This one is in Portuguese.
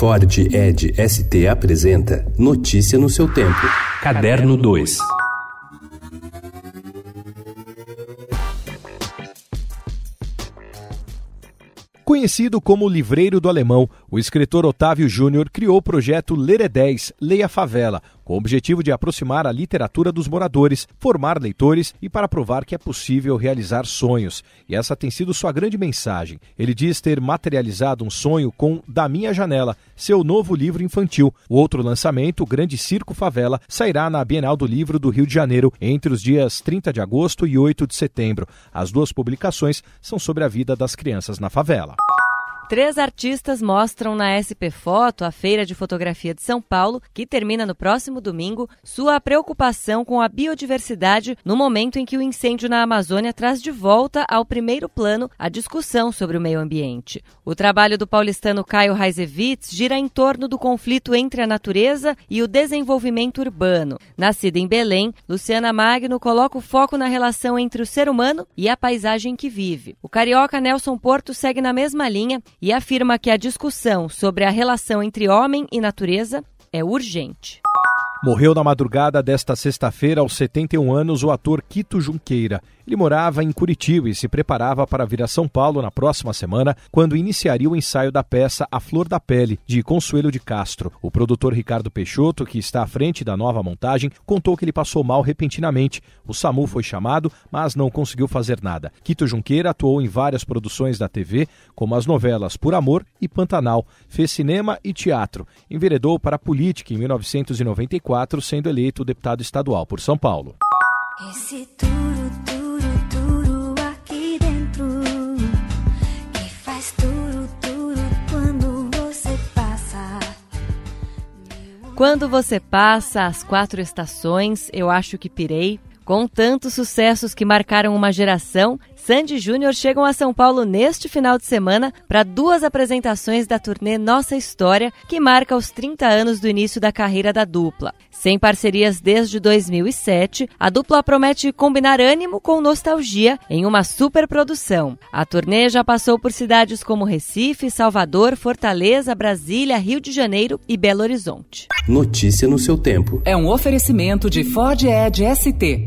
Ford Ed ST apresenta Notícia no seu tempo. Caderno 2. Conhecido como livreiro do alemão, o escritor Otávio Júnior criou o projeto Ler é 10, Leia Favela, com o objetivo de aproximar a literatura dos moradores, formar leitores e para provar que é possível realizar sonhos. E essa tem sido sua grande mensagem. Ele diz ter materializado um sonho com Da Minha Janela, seu novo livro infantil. O outro lançamento, o Grande Circo Favela, sairá na Bienal do Livro do Rio de Janeiro entre os dias 30 de agosto e 8 de setembro. As duas publicações são sobre a vida das crianças na favela. Três artistas mostram na SP Foto, a Feira de Fotografia de São Paulo, que termina no próximo domingo, sua preocupação com a biodiversidade no momento em que o incêndio na Amazônia traz de volta ao primeiro plano a discussão sobre o meio ambiente. O trabalho do paulistano Caio Reisevitz gira em torno do conflito entre a natureza e o desenvolvimento urbano. Nascida em Belém, Luciana Magno coloca o foco na relação entre o ser humano e a paisagem que vive. O carioca Nelson Porto segue na mesma linha e afirma que a discussão sobre a relação entre homem e natureza é urgente. Morreu na madrugada desta sexta-feira, aos 71 anos, o ator Quito Junqueira. Ele morava em Curitiba e se preparava para vir a São Paulo na próxima semana, quando iniciaria o ensaio da peça A Flor da Pele, de Consuelo de Castro. O produtor Ricardo Peixoto, que está à frente da nova montagem, contou que ele passou mal repentinamente. O SAMU foi chamado, mas não conseguiu fazer nada. Quito Junqueira atuou em várias produções da TV, como as novelas Por Amor e Pantanal. Fez cinema e teatro. Enveredou para a política em 1994, sendo eleito deputado estadual por São Paulo. Esse tudo, Quando você passa as quatro estações, eu acho que pirei. Com tantos sucessos que marcaram uma geração, Sandy Júnior chegam a São Paulo neste final de semana para duas apresentações da turnê Nossa História, que marca os 30 anos do início da carreira da dupla. Sem parcerias desde 2007, a dupla promete combinar ânimo com nostalgia em uma superprodução. A turnê já passou por cidades como Recife, Salvador, Fortaleza, Brasília, Rio de Janeiro e Belo Horizonte. Notícia no seu tempo. É um oferecimento de Ford Edge ST,